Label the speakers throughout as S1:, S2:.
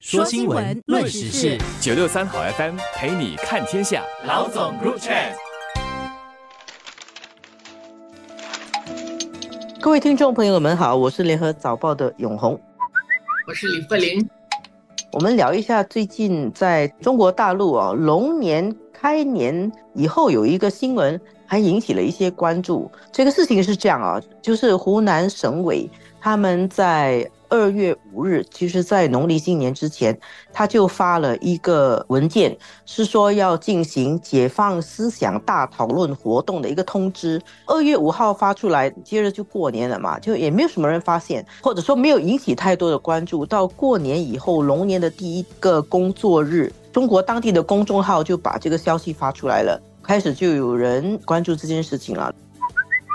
S1: 说新闻，论时事，
S2: 九六三好 FM 陪你看天下。
S1: 老总 Group Chat，
S3: 各位听众朋友们好，我是联合早报的永红，
S4: 我是李慧玲。
S3: 我们聊一下最近在中国大陆啊，龙年开年以后有一个新闻，还引起了一些关注。这个事情是这样啊，就是湖南省委他们在。二月五日，其实，在农历新年之前，他就发了一个文件，是说要进行解放思想大讨论活动的一个通知。二月五号发出来，接着就过年了嘛，就也没有什么人发现，或者说没有引起太多的关注。到过年以后，龙年的第一个工作日，中国当地的公众号就把这个消息发出来了，开始就有人关注这件事情了，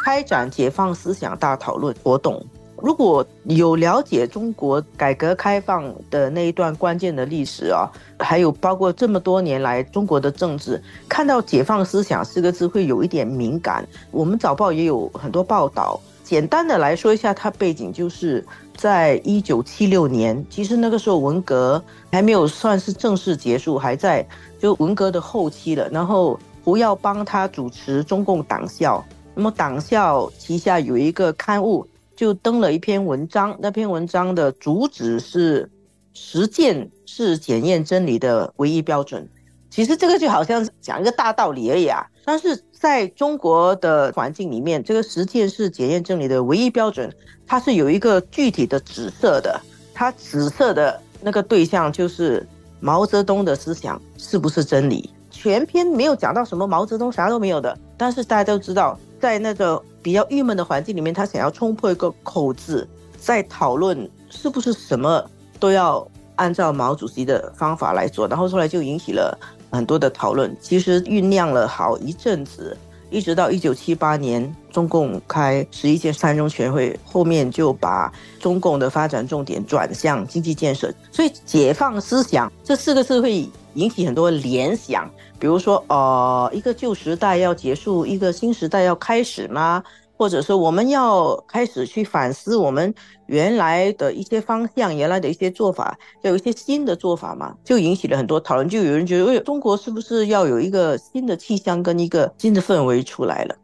S3: 开展解放思想大讨论活动。如果有了解中国改革开放的那一段关键的历史啊，还有包括这么多年来中国的政治，看到“解放思想”四个字会有一点敏感。我们早报也有很多报道，简单的来说一下它背景，就是在一九七六年，其实那个时候文革还没有算是正式结束，还在就文革的后期了。然后胡耀邦他主持中共党校，那么党校旗下有一个刊物。就登了一篇文章，那篇文章的主旨是实践是检验真理的唯一标准。其实这个就好像讲一个大道理而已啊。但是在中国的环境里面，这个实践是检验真理的唯一标准，它是有一个具体的紫色的，它紫色的那个对象就是毛泽东的思想是不是真理？全篇没有讲到什么毛泽东，啥都没有的。但是大家都知道，在那个。比较郁闷的环境里面，他想要冲破一个口子，在讨论是不是什么都要按照毛主席的方法来做，然后后来就引起了很多的讨论。其实酝酿了好一阵子，一直到一九七八年中共开十一届三中全会，后面就把中共的发展重点转向经济建设。所以“解放思想”这四个字会引起很多联想。比如说，呃，一个旧时代要结束，一个新时代要开始吗？或者说，我们要开始去反思我们原来的一些方向，原来的一些做法，要有一些新的做法嘛？就引起了很多讨论。就有人觉得，哎中国是不是要有一个新的气象跟一个新的氛围出来了？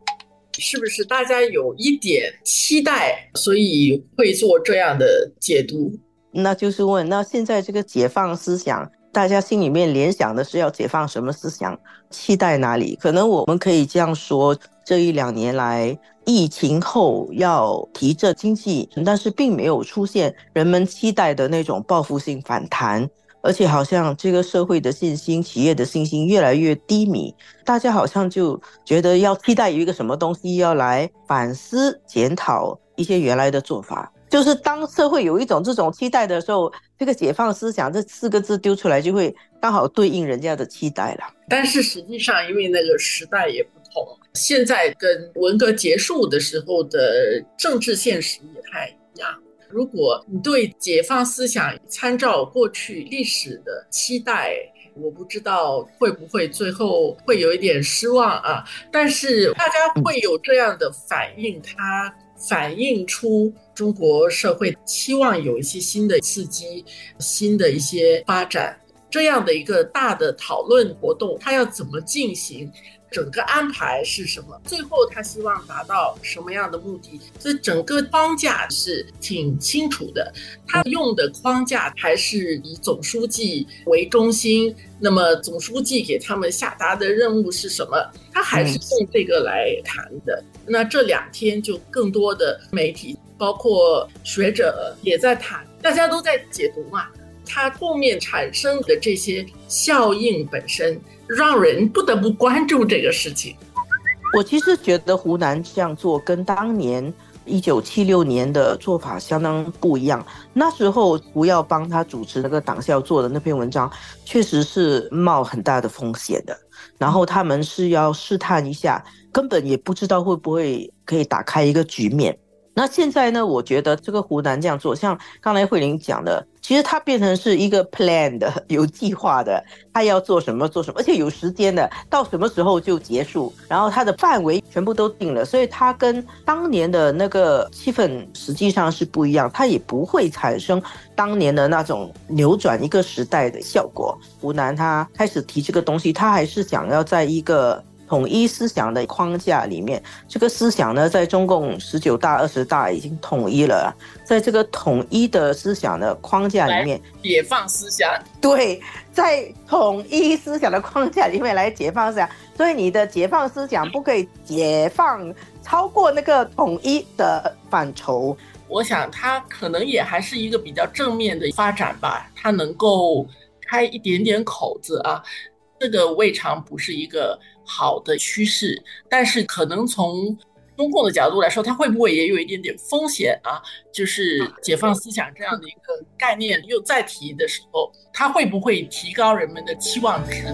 S4: 是不是大家有一点期待，所以会做这样的解读？
S3: 那就是问，那现在这个解放思想。大家心里面联想的是要解放什么思想？期待哪里？可能我们可以这样说：这一两年来，疫情后要提振经济，但是并没有出现人们期待的那种报复性反弹，而且好像这个社会的信心、企业的信心越来越低迷。大家好像就觉得要期待有一个什么东西要来反思、检讨一些原来的做法。就是当社会有一种这种期待的时候，这个解放思想这四个字丢出来，就会刚好对应人家的期待了。
S4: 但是实际上，因为那个时代也不现在跟文革结束的时候的政治现实也太一样。如果你对解放思想参照过去历史的期待，我不知道会不会最后会有一点失望啊。但是大家会有这样的反应，它。反映出中国社会期望有一些新的刺激、新的一些发展，这样的一个大的讨论活动，它要怎么进行？整个安排是什么？最后他希望达到什么样的目的？这整个框架是挺清楚的。他用的框架还是以总书记为中心。那么总书记给他们下达的任务是什么？他还是用这个来谈的。那这两天就更多的媒体，包括学者也在谈，大家都在解读嘛。它后面产生的这些效应本身。让人不得不关注这个事情。
S3: 我其实觉得湖南这样做跟当年一九七六年的做法相当不一样。那时候胡耀邦他主持那个党校做的那篇文章，确实是冒很大的风险的。然后他们是要试探一下，根本也不知道会不会可以打开一个局面。那现在呢？我觉得这个湖南这样做，像刚才慧玲讲的，其实它变成是一个 plan 的，有计划的，它要做什么做什么，而且有时间的，到什么时候就结束，然后它的范围全部都定了，所以它跟当年的那个气氛实际上是不一样，它也不会产生当年的那种扭转一个时代的效果。湖南他开始提这个东西，他还是想要在一个。统一思想的框架里面，这个思想呢，在中共十九大、二十大已经统一了。在这个统一的思想的框架里面，
S4: 解放思想。
S3: 对，在统一思想的框架里面来解放思想，所以你的解放思想不可以解放超过那个统一的范畴。
S4: 我想，它可能也还是一个比较正面的发展吧，它能够开一点点口子啊，这个未尝不是一个。好的趋势，但是可能从中共的角度来说，它会不会也有一点点风险啊？就是解放思想这样的一个概念又再提的时候，它会不会提高人们的期望值？